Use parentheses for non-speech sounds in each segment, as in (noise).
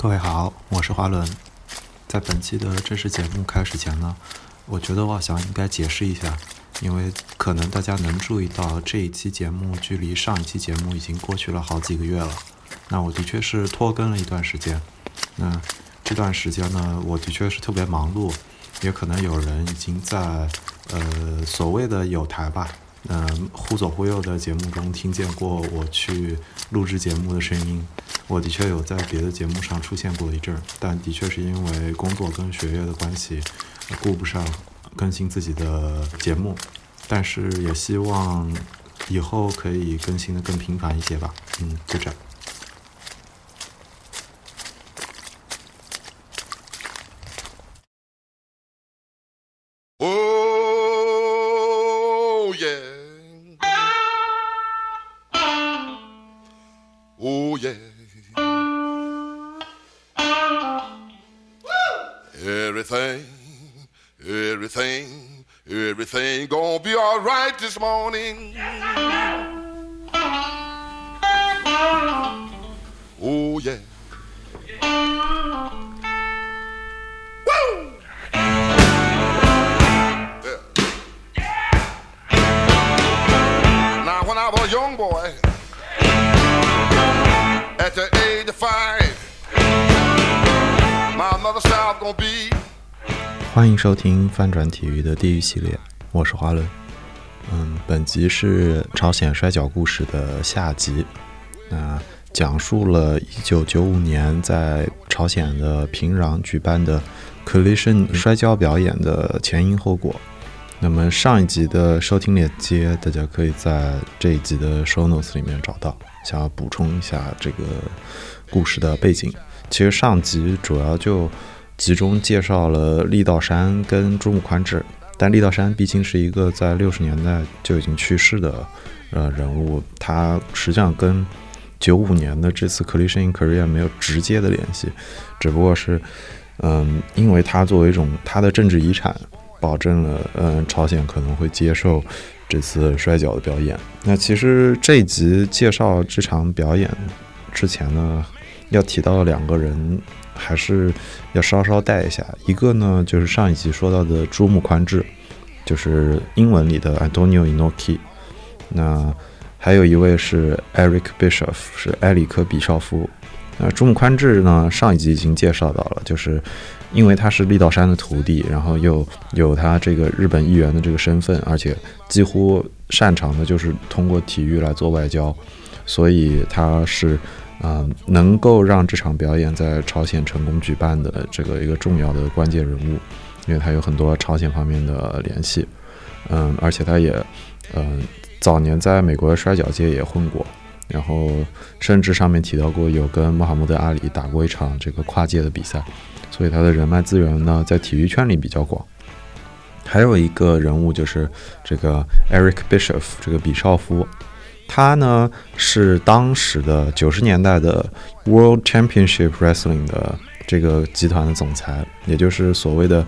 各位好，我是华伦。在本期的正式节目开始前呢，我觉得我好像应该解释一下，因为可能大家能注意到这一期节目距离上一期节目已经过去了好几个月了。那我的确是拖更了一段时间。那这段时间呢，我的确是特别忙碌，也可能有人已经在呃所谓的有台吧，嗯忽左忽右的节目中听见过我去录制节目的声音。我的确有在别的节目上出现过一阵儿，但的确是因为工作跟学业的关系，顾不上更新自己的节目。但是也希望以后可以更新的更频繁一些吧。嗯，就这样。欢迎收听翻转体育的地狱系列。我是华伦。嗯，本集是朝鲜摔跤故事的下集，那讲述了1995年在朝鲜的平壤举办的 Collision 摔跤表演的前因后果。那么上一集的收听链接，大家可以在这一集的 show notes 里面找到。想要补充一下这个故事的背景，其实上集主要就集中介绍了力道山跟朱木宽治，但力道山毕竟是一个在六十年代就已经去世的呃人物，他实际上跟九五年的这次 Collision in Korea 没有直接的联系，只不过是嗯，因为他作为一种他的政治遗产。保证了，嗯，朝鲜可能会接受这次摔跤的表演。那其实这一集介绍这场表演之前呢，要提到两个人，还是要稍稍带一下。一个呢，就是上一集说到的朱木宽治，就是英文里的 Antonio Inoki。那还有一位是 Eric Bischoff，是埃里克·比绍夫。那朱木宽治呢，上一集已经介绍到了，就是。因为他是力道山的徒弟，然后又有他这个日本议员的这个身份，而且几乎擅长的就是通过体育来做外交，所以他是嗯能够让这场表演在朝鲜成功举办的这个一个重要的关键人物，因为他有很多朝鲜方面的联系，嗯，而且他也嗯早年在美国的摔跤界也混过，然后甚至上面提到过有跟穆罕默德阿里打过一场这个跨界的比赛。所以他的人脉资源呢，在体育圈里比较广。还有一个人物就是这个 Eric Bischoff，这个比绍夫，他呢是当时的九十年代的 World Championship Wrestling 的这个集团的总裁，也就是所谓的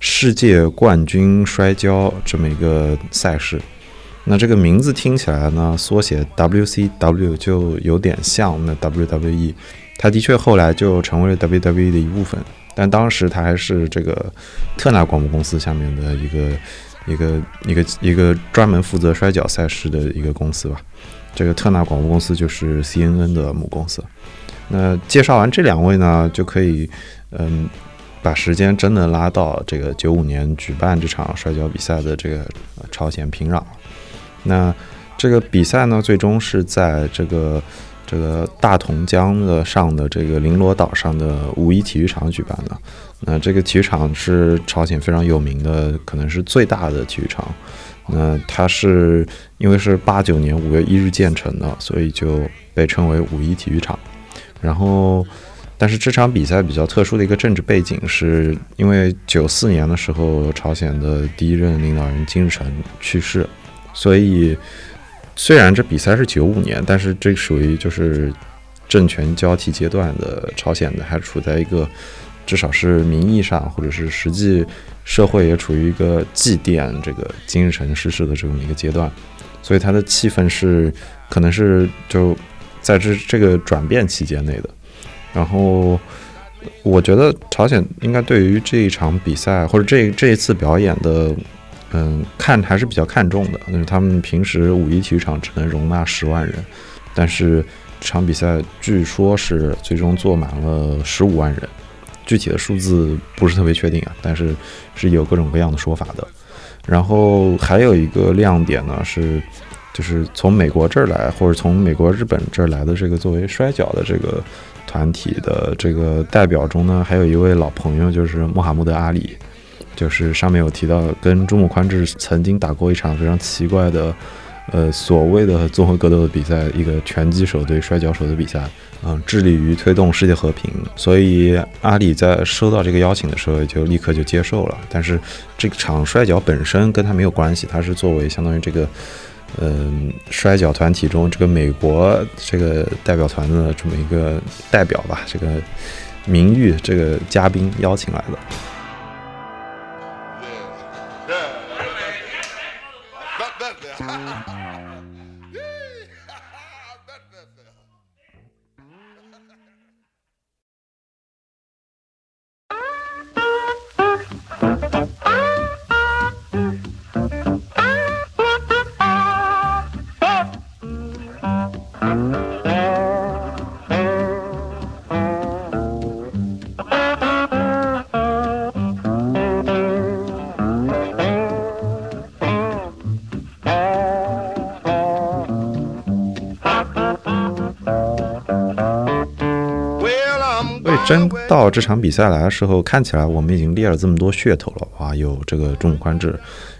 世界冠军摔跤这么一个赛事。那这个名字听起来呢，缩写 WCW 就有点像那 WWE。他的确后来就成为了 WWE 的一部分。但当时他还是这个特纳广播公司下面的一个一个一个一个专门负责摔跤赛事的一个公司吧。这个特纳广播公司就是 CNN 的母公司。那介绍完这两位呢，就可以嗯把时间真的拉到这个九五年举办这场摔跤比赛的这个朝鲜平壤。那这个比赛呢，最终是在这个。这个大同江的上的这个绫罗岛上的五一体育场举办的，那这个体育场是朝鲜非常有名的，可能是最大的体育场。那它是因为是八九年五月一日建成的，所以就被称为五一体育场。然后，但是这场比赛比较特殊的一个政治背景，是因为九四年的时候，朝鲜的第一任领导人金日成去世，所以。虽然这比赛是九五年，但是这属于就是政权交替阶段的朝鲜的，还处在一个至少是名义上或者是实际社会也处于一个祭奠这个金日成逝世的这么一个阶段，所以它的气氛是可能是就在这这个转变期间内的。然后，我觉得朝鲜应该对于这一场比赛或者这这一次表演的，嗯，看还是比较看重的。因为他们平时五一体育场只能容纳十万人，但是这场比赛据说是最终坐满了十五万人，具体的数字不是特别确定啊，但是是有各种各样的说法的。然后还有一个亮点呢是，就是从美国这儿来或者从美国、日本这儿来的这个作为摔跤的这个团体的这个代表中呢，还有一位老朋友，就是穆罕默德·阿里，就是上面有提到跟中木宽志曾经打过一场非常奇怪的，呃，所谓的综合格斗的比赛，一个拳击手对摔跤手的比赛。嗯，致力于推动世界和平，所以阿里在收到这个邀请的时候就立刻就接受了。但是这场摔跤本身跟他没有关系，他是作为相当于这个嗯摔跤团体中这个美国这个代表团的这么一个代表吧，这个名誉这个嘉宾邀请来的。真到这场比赛来的时候，看起来我们已经列了这么多噱头了，哇，有这个中宽志，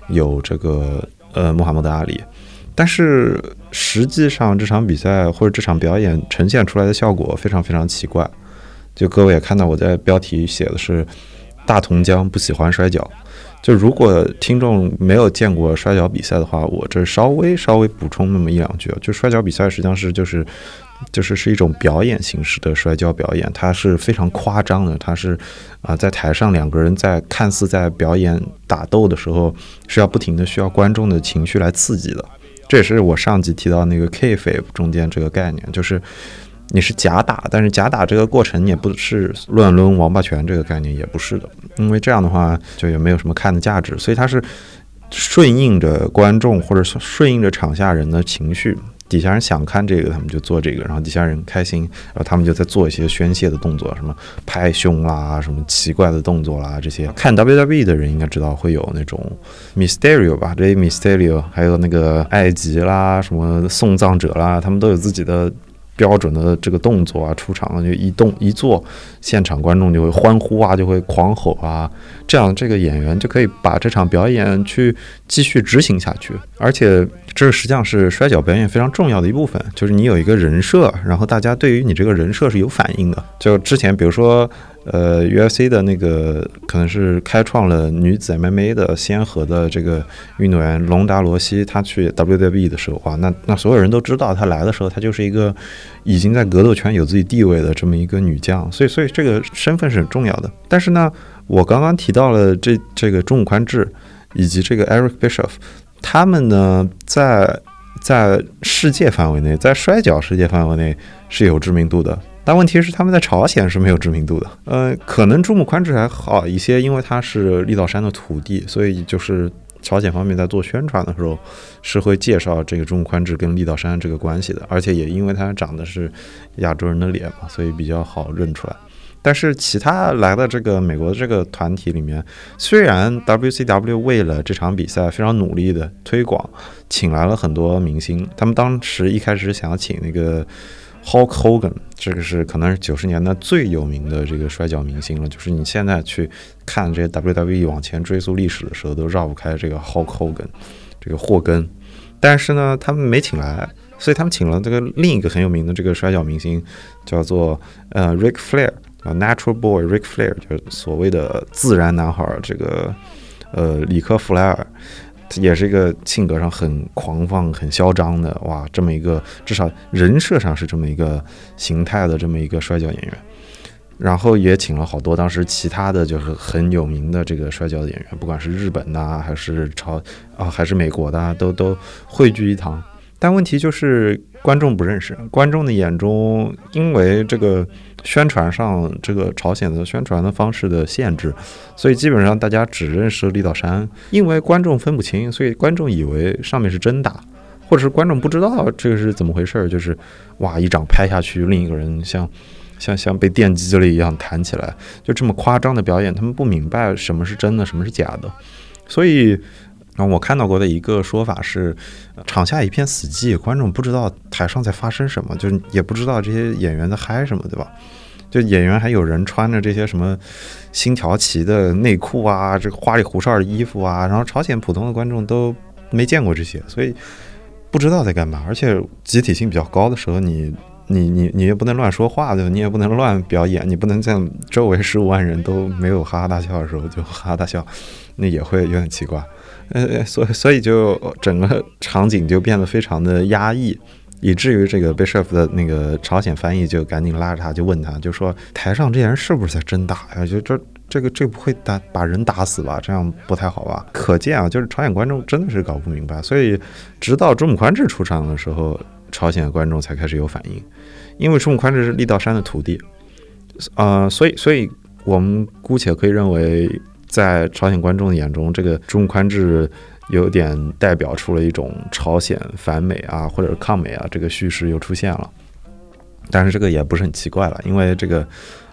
有这个呃穆罕默德阿里，但是实际上这场比赛或者这场表演呈现出来的效果非常非常奇怪。就各位也看到我在标题写的是“大同江不喜欢摔跤”，就如果听众没有见过摔跤比赛的话，我这稍微稍微补充那么一两句啊，就摔跤比赛实际上是就是。就是是一种表演形式的摔跤表演，它是非常夸张的。它是啊、在台上两个人在看似在表演打斗的时候，是要不停的需要观众的情绪来刺激的。这也是我上集提到那个 K f 中间这个概念，就是你是假打，但是假打这个过程也不是乱抡王八拳这个概念也不是的，因为这样的话就也没有什么看的价值，所以它是顺应着观众或者顺应着场下人的情绪。底下人想看这个，他们就做这个，然后底下人开心，然后他们就在做一些宣泄的动作，什么拍胸啦，什么奇怪的动作啦，这些。看 WWE 的人应该知道会有那种 Mysterio 吧，这些 Mysterio，还有那个埃及啦，什么送葬者啦，他们都有自己的标准的这个动作啊，出场就一动一做，现场观众就会欢呼啊，就会狂吼啊，这样这个演员就可以把这场表演去继续执行下去，而且这实际上是摔跤表演非常重要的一部分，就是你有一个人设，然后大家对于你这个人设是有反应的。就之前比如说，呃，UFC 的那个可能是开创了女子 MMA 的先河的这个运动员隆达罗西，她去 WWE 的时候，哇，那那所有人都知道她来的时候，她就是一个已经在格斗圈有自己地位的这么一个女将，所以所以这个身份是很重要的。但是呢，我刚刚提到了这这个中武宽志以及这个 Eric Bischoff，他们呢在在世界范围内，在摔角世界范围内是有知名度的。但问题是，他们在朝鲜是没有知名度的。呃，可能珠穆宽志还好一些，因为他是立道山的土地，所以就是朝鲜方面在做宣传的时候是会介绍这个珠穆宽志跟立道山这个关系的。而且也因为他长的是亚洲人的脸嘛，所以比较好认出来。但是其他来的这个美国的这个团体里面，虽然 WCW 为了这场比赛非常努力的推广，请来了很多明星，他们当时一开始想要请那个 Hulk Hogan，这个是可能是九十年代最有名的这个摔角明星了。就是你现在去看这些 WWE 往前追溯历史的时候，都绕不开这个 Hulk Hogan，这个霍根。但是呢，他们没请来，所以他们请了这个另一个很有名的这个摔角明星，叫做呃 Rick Flair。啊，Natural Boy Rick Flair 就是所谓的自然男孩，这个呃里克弗莱尔，也是一个性格上很狂放、很嚣张的哇，这么一个至少人设上是这么一个形态的这么一个摔跤演员。然后也请了好多当时其他的就是很有名的这个摔跤的演员，不管是日本的、还是朝啊还是美国的、都都汇聚一堂。但问题就是观众不认识，观众的眼中，因为这个宣传上这个朝鲜的宣传的方式的限制，所以基本上大家只认识立道山，因为观众分不清，所以观众以为上面是真打，或者是观众不知道这个是怎么回事儿，就是哇一掌拍下去，另一个人像像像被电击了一样弹起来，就这么夸张的表演，他们不明白什么是真的，什么是假的，所以。然后我看到过的一个说法是，场下一片死寂，观众不知道台上在发生什么，就是也不知道这些演员在嗨什么，对吧？就演员还有人穿着这些什么星条旗的内裤啊，这个花里胡哨的衣服啊，然后朝鲜普通的观众都没见过这些，所以不知道在干嘛。而且集体性比较高的时候，你你你你也不能乱说话，对吧？你也不能乱表演，你不能在周围十五万人都没有哈哈大笑的时候就哈哈大笑，那也会有点奇怪。呃，所以所以就整个场景就变得非常的压抑，以至于这个被 chef 的那个朝鲜翻译就赶紧拉着他，就问他，就说台上这些人是不是在真打呀？就这这个这不会打把人打死吧？这样不太好吧？可见啊，就是朝鲜观众真的是搞不明白。所以直到中姆宽志出场的时候，朝鲜观众才开始有反应，因为中姆宽志是力道山的徒弟，呃，所以所以我们姑且可以认为。在朝鲜观众的眼中，这个中宽志有点代表出了一种朝鲜反美啊，或者是抗美啊，这个叙事又出现了。但是这个也不是很奇怪了，因为这个。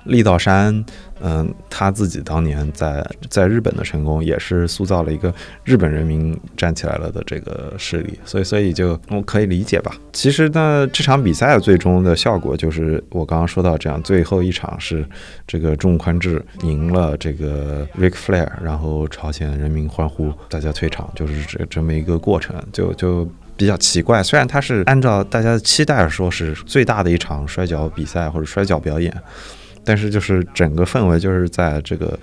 立道山，嗯，他自己当年在在日本的成功，也是塑造了一个日本人民站起来了的这个势力，所以所以就我可以理解吧。其实呢，这场比赛最终的效果就是我刚刚说到这样，最后一场是这个中宽志赢了这个 Rick Flair，然后朝鲜人民欢呼，大家退场，就是这这么一个过程，就就比较奇怪。虽然他是按照大家的期待说是最大的一场摔跤比赛或者摔跤表演。但是就是整个氛围就是在这个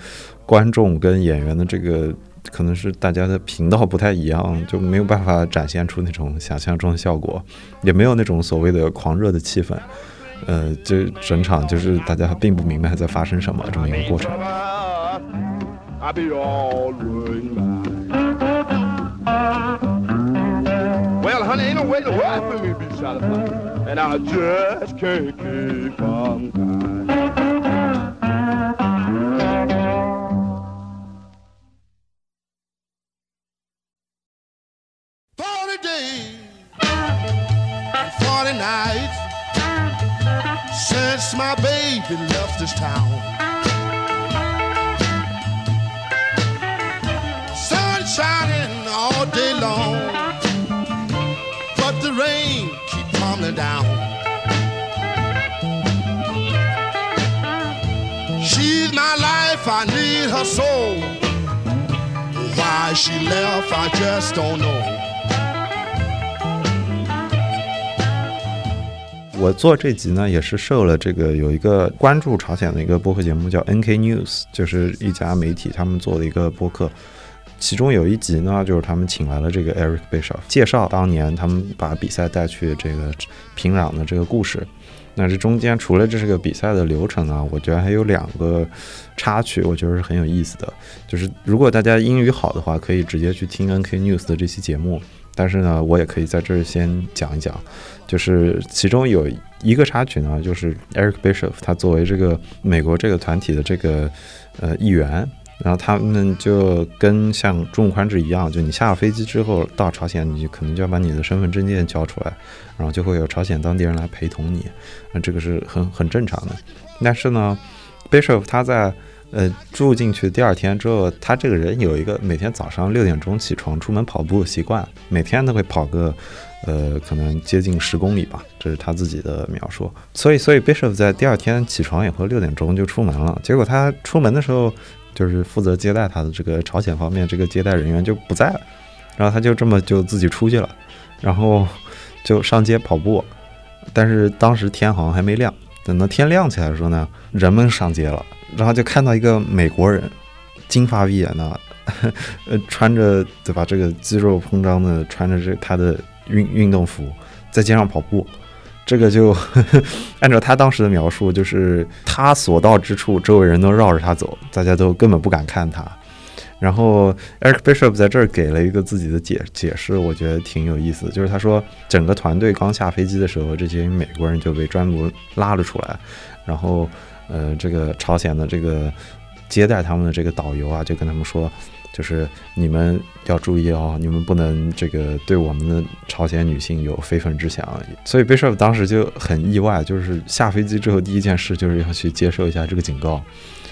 观众跟演员的这个可能是大家的频道不太一样，就没有办法展现出那种想象中的效果，也没有那种所谓的狂热的气氛。呃，就整场就是大家并不明白在发生什么这么一个过程。做这集呢，也是受了这个有一个关注朝鲜的一个播客节目，叫 NK News，就是一家媒体他们做的一个播客。其中有一集呢，就是他们请来了这个 Eric Bischoff，介绍当年他们把比赛带去这个平壤的这个故事。那这中间除了这是个比赛的流程呢，我觉得还有两个插曲，我觉得是很有意思的。就是如果大家英语好的话，可以直接去听 NK News 的这期节目。但是呢，我也可以在这儿先讲一讲。就是其中有一个插曲呢，就是 Eric Bishop 他作为这个美国这个团体的这个呃议员，然后他们就跟像中宽志一样，就你下了飞机之后到朝鲜，你可能就要把你的身份证件交出来，然后就会有朝鲜当地人来陪同你，那这个是很很正常的。但是呢，Bishop 他在呃住进去第二天之后，他这个人有一个每天早上六点钟起床出门跑步的习惯，每天都会跑个。呃，可能接近十公里吧，这是他自己的描述。所以，所以 Bishop 在第二天起床以后六点钟就出门了。结果他出门的时候，就是负责接待他的这个朝鲜方面这个接待人员就不在了，然后他就这么就自己出去了，然后就上街跑步。但是当时天好像还没亮，等到天亮起来的时候呢，人们上街了，然后就看到一个美国人，金发碧眼的，(laughs) 呃，穿着对吧，这个肌肉膨胀的，穿着这他的。运运动服在街上跑步，这个就 (laughs) 按照他当时的描述，就是他所到之处，周围人都绕着他走，大家都根本不敢看他。然后 Eric Bishop 在这儿给了一个自己的解解释，我觉得挺有意思。就是他说，整个团队刚下飞机的时候，这些美国人就被专门拉了出来，然后呃，这个朝鲜的这个接待他们的这个导游啊，就跟他们说，就是你们要注意哦，你们不能这个对我们的朝鲜女性有非分之想。所以 Bishop 当时就很意外，就是下飞机之后第一件事就是要去接受一下这个警告。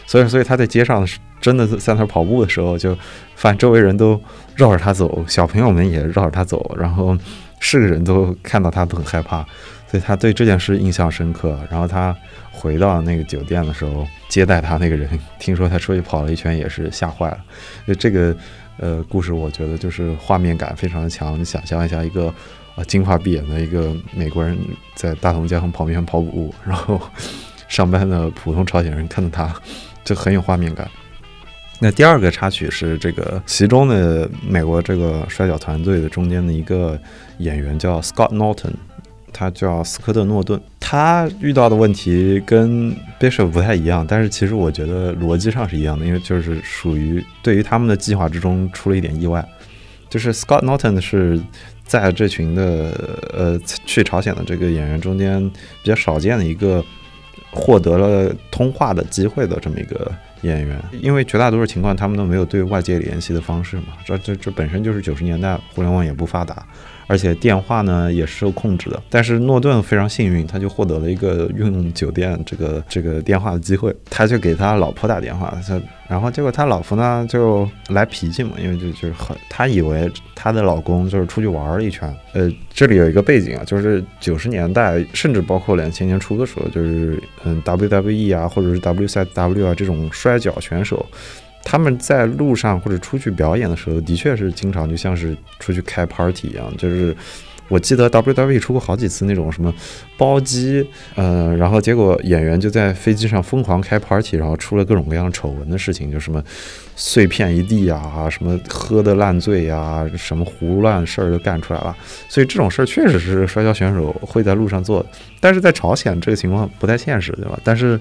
所以，所以他在街上真的在那儿跑步的时候，就发现周围人都绕着他走，小朋友们也绕着他走，然后是个人都看到他都很害怕，所以他对这件事印象深刻。然后他回到那个酒店的时候，接待他那个人，(laughs) 听说他出去跑了一圈，也是吓坏了。就这个呃故事，我觉得就是画面感非常的强。你想象一下，一个啊金发碧眼的一个美国人在大同江旁边跑步，然后 (laughs) 上班的普通朝鲜人看到他。就很有画面感。那第二个插曲是这个其中的美国这个摔跤团队的中间的一个演员叫 Scott Norton，他叫斯科特诺顿。他遇到的问题跟 Bishop 不太一样，但是其实我觉得逻辑上是一样的，因为就是属于对于他们的计划之中出了一点意外。就是 Scott Norton 是在这群的呃去朝鲜的这个演员中间比较少见的一个。获得了通话的机会的这么一个演员，因为绝大多数情况他们都没有对外界联系的方式嘛，这这这本身就是九十年代互联网也不发达。而且电话呢也是受控制的，但是诺顿非常幸运，他就获得了一个用酒店这个这个电话的机会，他就给他老婆打电话，他然后结果他老婆呢就来脾气嘛，因为就就是很，他以为他的老公就是出去玩了一圈，呃，这里有一个背景啊，就是九十年代甚至包括两千年初的时候，就是嗯 WWE 啊或者是 WCW 啊这种摔跤选手。他们在路上或者出去表演的时候，的确是经常就像是出去开 party 一样。就是我记得 WWE 出过好几次那种什么包机，呃，然后结果演员就在飞机上疯狂开 party，然后出了各种各样丑闻的事情，就什么碎片一地啊，什么喝的烂醉呀，什么胡乱事儿都干出来了。所以这种事儿确实是摔跤选手会在路上做，但是在朝鲜这个情况不太现实，对吧？但是。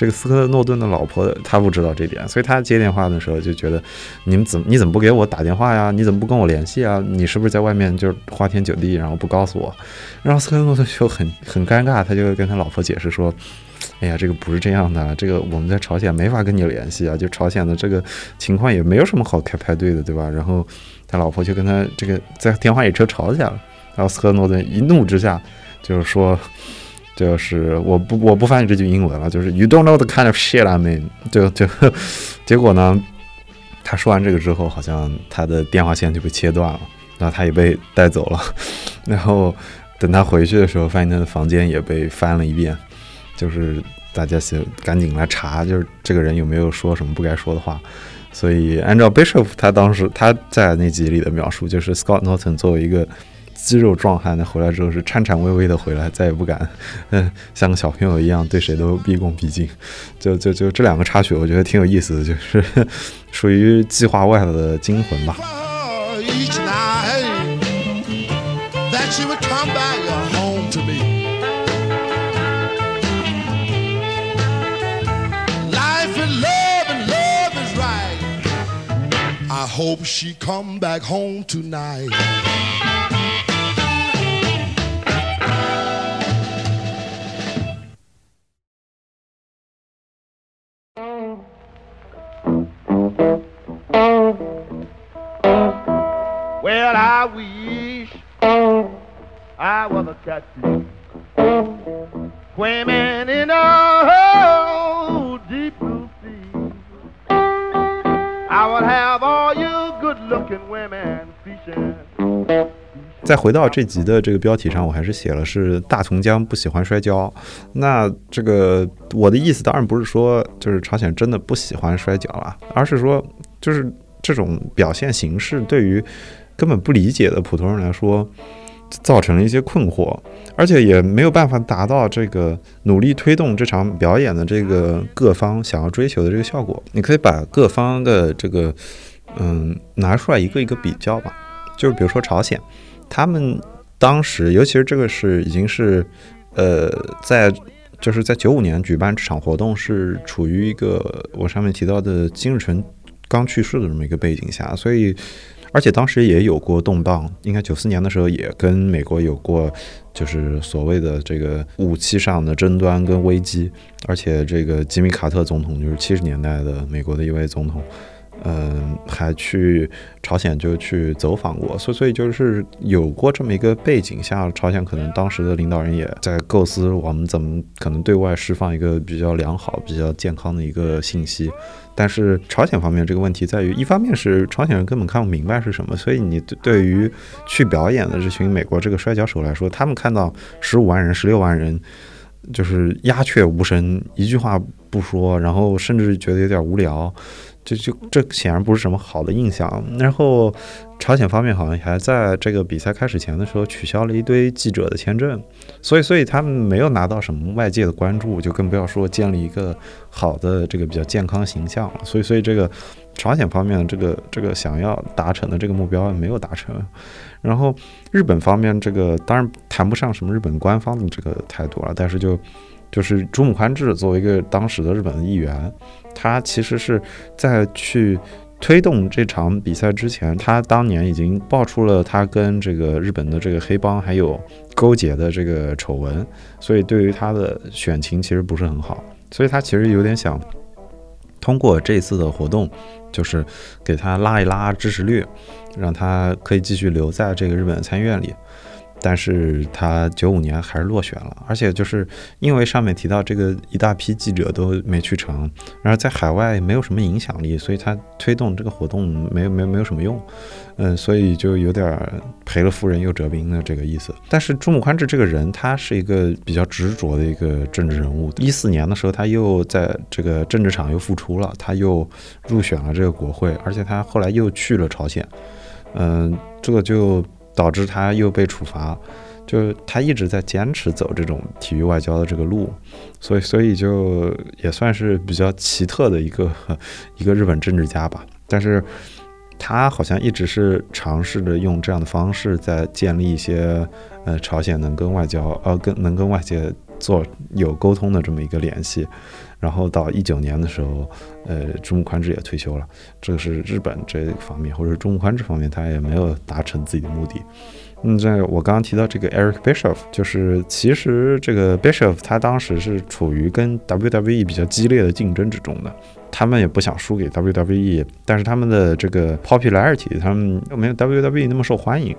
这个斯科特诺顿的老婆，她不知道这点，所以她接电话的时候就觉得，你们怎么你怎么不给我打电话呀？你怎么不跟我联系啊？你是不是在外面就是花天酒地，然后不告诉我？然后斯科特诺顿就很很尴尬，他就跟他老婆解释说，(laughs) 哎呀，这个不是这样的，这个我们在朝鲜没法跟你联系啊，就朝鲜的这个情况也没有什么好开派对的，对吧？然后他老婆就跟他这个在电话里车吵起来了，然后斯科特诺顿一怒之下就是说。就是我不我不翻译这句英文了，就是 You don't know the kind of shit I mean。就就结果呢，他说完这个之后，好像他的电话线就被切断了，然后他也被带走了。(laughs) 然后等他回去的时候，发现他的房间也被翻了一遍，就是大家先赶紧来查，就是这个人有没有说什么不该说的话。所以按照 Bishop 他当时他在那集里的描述，就是 Scott Norton 作为一个。肌肉壮汉，那回来之后是颤颤巍巍的回来，再也不敢，嗯，像个小朋友一样对谁都毕恭毕敬。就就就这两个插曲，我觉得挺有意思的，就是属于计划外的惊魂吧。Well, I wish I was a catfish swimming in a deep blue sea. I would have all you good-looking women fishing. 再回到这集的这个标题上，我还是写了是大同江不喜欢摔跤。那这个我的意思当然不是说就是朝鲜真的不喜欢摔跤了，而是说就是这种表现形式对于。根本不理解的普通人来说，造成了一些困惑，而且也没有办法达到这个努力推动这场表演的这个各方想要追求的这个效果。你可以把各方的这个嗯拿出来一个一个比较吧，就是比如说朝鲜，他们当时尤其是这个是已经是呃在就是在九五年举办这场活动是处于一个我上面提到的金日成。刚去世的这么一个背景下，所以。而且当时也有过动荡，应该九四年的时候也跟美国有过，就是所谓的这个武器上的争端跟危机。而且这个吉米卡特总统就是七十年代的美国的一位总统。嗯，还去朝鲜就去走访过，所以所以就是有过这么一个背景下，朝鲜可能当时的领导人也在构思我们怎么可能对外释放一个比较良好、比较健康的一个信息。但是朝鲜方面这个问题在于，一方面是朝鲜人根本看不明白是什么，所以你对于去表演的这群美国这个摔跤手来说，他们看到十五万人、十六万人，就是鸦雀无声，一句话不说，然后甚至觉得有点无聊。就就这显然不是什么好的印象。然后，朝鲜方面好像还在这个比赛开始前的时候取消了一堆记者的签证，所以所以他们没有拿到什么外界的关注，就更不要说建立一个好的这个比较健康形象了。所以所以这个朝鲜方面这个这个想要达成的这个目标没有达成。然后日本方面这个当然谈不上什么日本官方的这个态度了，但是就。就是竹木宽志作为一个当时的日本的议员，他其实是在去推动这场比赛之前，他当年已经爆出了他跟这个日本的这个黑帮还有勾结的这个丑闻，所以对于他的选情其实不是很好，所以他其实有点想通过这次的活动，就是给他拉一拉支持率，让他可以继续留在这个日本参议院里。但是他九五年还是落选了，而且就是因为上面提到这个一大批记者都没去成，然后在海外没有什么影响力，所以他推动这个活动没有没有没有什么用，嗯，所以就有点赔了夫人又折兵的这个意思。但是朱姆宽志这个人，他是一个比较执着的一个政治人物。一四年的时候，他又在这个政治场又复出了，他又入选了这个国会，而且他后来又去了朝鲜，嗯，这个就。导致他又被处罚，就他一直在坚持走这种体育外交的这个路，所以所以就也算是比较奇特的一个一个日本政治家吧。但是他好像一直是尝试着用这样的方式在建立一些呃朝鲜能跟外交呃跟能跟外界做有沟通的这么一个联系。然后到一九年的时候，呃，中木宽志也退休了。这个是日本这方面，或者中木宽志方面，他也没有达成自己的目的。嗯，在我刚刚提到这个 Eric Bischoff，就是其实这个 Bischoff 他当时是处于跟 WWE 比较激烈的竞争之中的，他们也不想输给 WWE，但是他们的这个 popularity，他们又没有 WWE 那么受欢迎。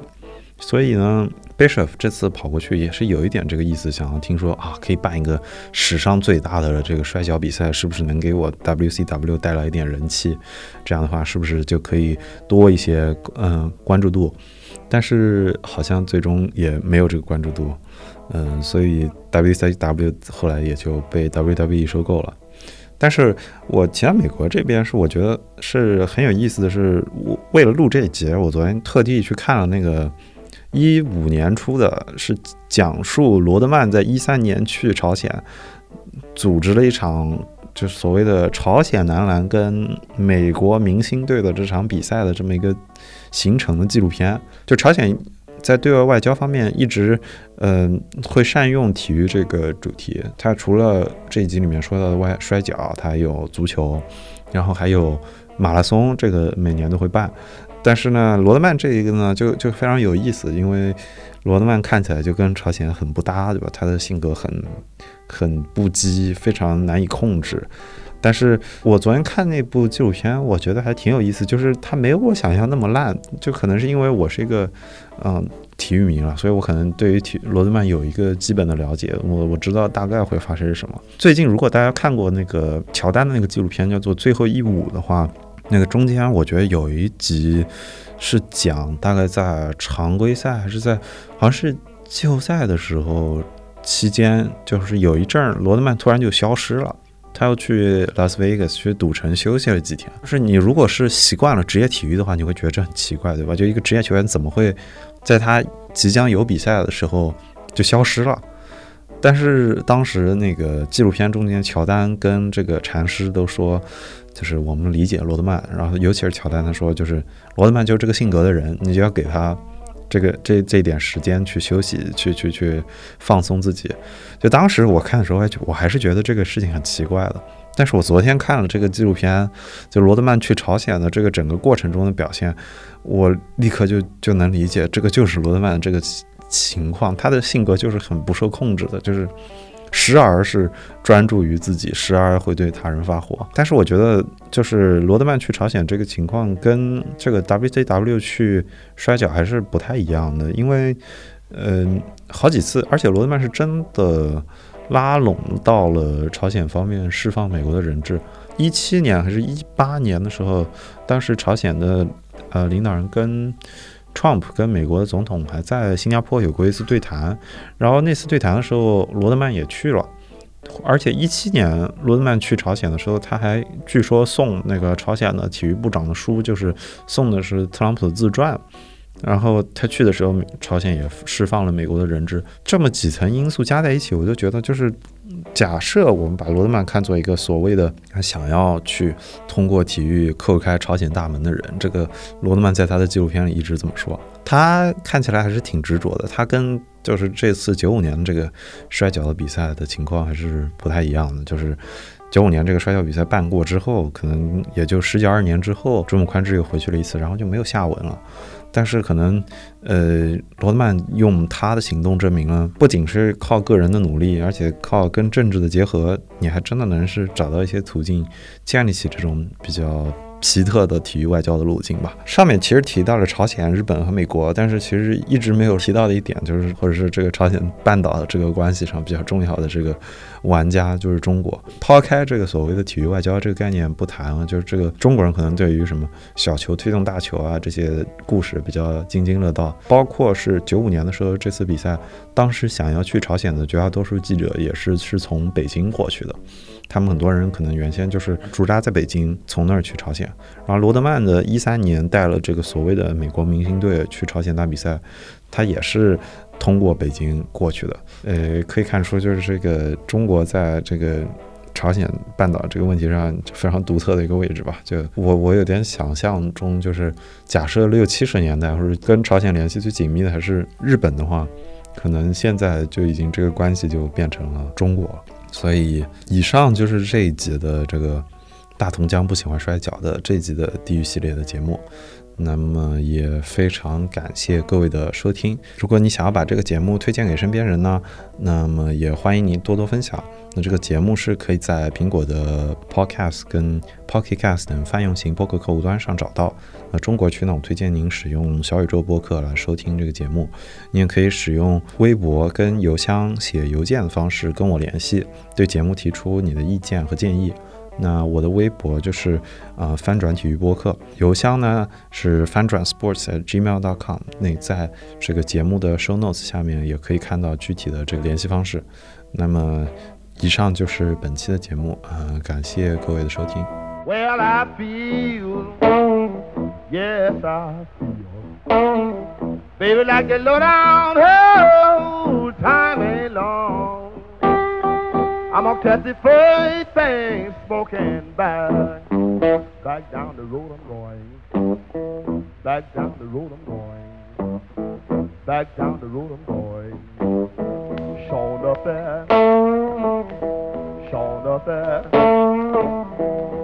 所以呢，Bishop 这次跑过去也是有一点这个意思，想要听说啊，可以办一个史上最大的这个摔跤比赛，是不是能给我 WCW 带来一点人气？这样的话，是不是就可以多一些嗯关注度？但是好像最终也没有这个关注度，嗯，所以 WCW 后来也就被 WWE 收购了。但是我其他美国这边是我觉得是很有意思的是，我为了录这一节，我昨天特地去看了那个。一五年出的是讲述罗德曼在一三年去朝鲜，组织了一场就是所谓的朝鲜男篮跟美国明星队的这场比赛的这么一个形成的纪录片。就朝鲜在对外外交方面一直嗯会善用体育这个主题，它除了这一集里面说到的外摔跤，它有足球，然后还有马拉松，这个每年都会办。但是呢，罗德曼这一个呢，就就非常有意思，因为罗德曼看起来就跟朝鲜很不搭，对吧？他的性格很很不羁，非常难以控制。但是我昨天看那部纪录片，我觉得还挺有意思，就是他没有我想象那么烂，就可能是因为我是一个嗯体育迷了，所以我可能对于体罗德曼有一个基本的了解，我我知道大概会发生什么。最近如果大家看过那个乔丹的那个纪录片，叫做《最后一舞》的话。那个中间，我觉得有一集是讲大概在常规赛还是在好像是季后赛的时候期间，就是有一阵罗德曼突然就消失了，他要去拉斯维加斯去赌城休息了几天。就是你如果是习惯了职业体育的话，你会觉得这很奇怪，对吧？就一个职业球员怎么会在他即将有比赛的时候就消失了？但是当时那个纪录片中间，乔丹跟这个禅师都说。就是我们理解罗德曼，然后尤其是乔丹，他说就是罗德曼就是这个性格的人，你就要给他这个这这点时间去休息，去去去放松自己。就当时我看的时候，还我还是觉得这个事情很奇怪的。但是我昨天看了这个纪录片，就罗德曼去朝鲜的这个整个过程中的表现，我立刻就就能理解，这个就是罗德曼这个情况，他的性格就是很不受控制的，就是时而是专注于自己，时而会对他人发火。但是我觉得，就是罗德曼去朝鲜这个情况跟这个 WCW 去摔跤还是不太一样的，因为，嗯，好几次，而且罗德曼是真的。拉拢到了朝鲜方面释放美国的人质。一七年还是一八年的时候，当时朝鲜的呃领导人跟 Trump 跟美国的总统还在新加坡有过一次对谈。然后那次对谈的时候，罗德曼也去了。而且一七年罗德曼去朝鲜的时候，他还据说送那个朝鲜的体育部长的书，就是送的是特朗普的自传。然后他去的时候，朝鲜也释放了美国的人质。这么几层因素加在一起，我就觉得，就是假设我们把罗德曼看作一个所谓的想要去通过体育叩开朝鲜大门的人，这个罗德曼在他的纪录片里一直这么说。他看起来还是挺执着的。他跟就是这次九五年的这个摔跤的比赛的情况还是不太一样的。就是九五年这个摔跤比赛办过之后，可能也就十几二十年之后，朱木宽志又回去了一次，然后就没有下文了。但是可能，呃，罗德曼用他的行动证明了，不仅是靠个人的努力，而且靠跟政治的结合，你还真的能是找到一些途径，建立起这种比较。奇特的体育外交的路径吧。上面其实提到了朝鲜、日本和美国，但是其实一直没有提到的一点，就是或者是这个朝鲜半岛的这个关系上比较重要的这个玩家就是中国。抛开这个所谓的体育外交这个概念不谈啊，就是这个中国人可能对于什么小球推动大球啊这些故事比较津津乐道。包括是九五年的时候这次比赛，当时想要去朝鲜的绝大多数记者也是是从北京过去的。他们很多人可能原先就是驻扎在北京，从那儿去朝鲜。然后罗德曼的一三年带了这个所谓的美国明星队去朝鲜打比赛，他也是通过北京过去的。呃，可以看出就是这个中国在这个朝鲜半岛这个问题上非常独特的一个位置吧。就我我有点想象中，就是假设六七十年代或者跟朝鲜联系最紧密的还是日本的话，可能现在就已经这个关系就变成了中国。所以，以上就是这一集的这个大同江不喜欢摔跤的这一集的地狱系列的节目。那么也非常感谢各位的收听。如果你想要把这个节目推荐给身边人呢，那么也欢迎您多多分享。那这个节目是可以在苹果的 Podcast 跟 Pocket Cast 等泛用型播客客户端上找到。那中国区呢，我推荐您使用小宇宙播客来收听这个节目。你也可以使用微博跟邮箱写邮件的方式跟我联系，对节目提出你的意见和建议。那我的微博就是啊翻转体育播客，邮箱呢是翻转 sports at gmail.com。那在这个节目的 show notes 下面也可以看到具体的这个联系方式。那么以上就是本期的节目，呃，感谢各位的收听。Well, I feel, yes, I feel, baby, like a low down, oh, time alone I'm gonna catch the first thing spoken back. Back down the road I'm going. Back down the road I'm going. Back down the road I'm going. Sean up there. Sean up there.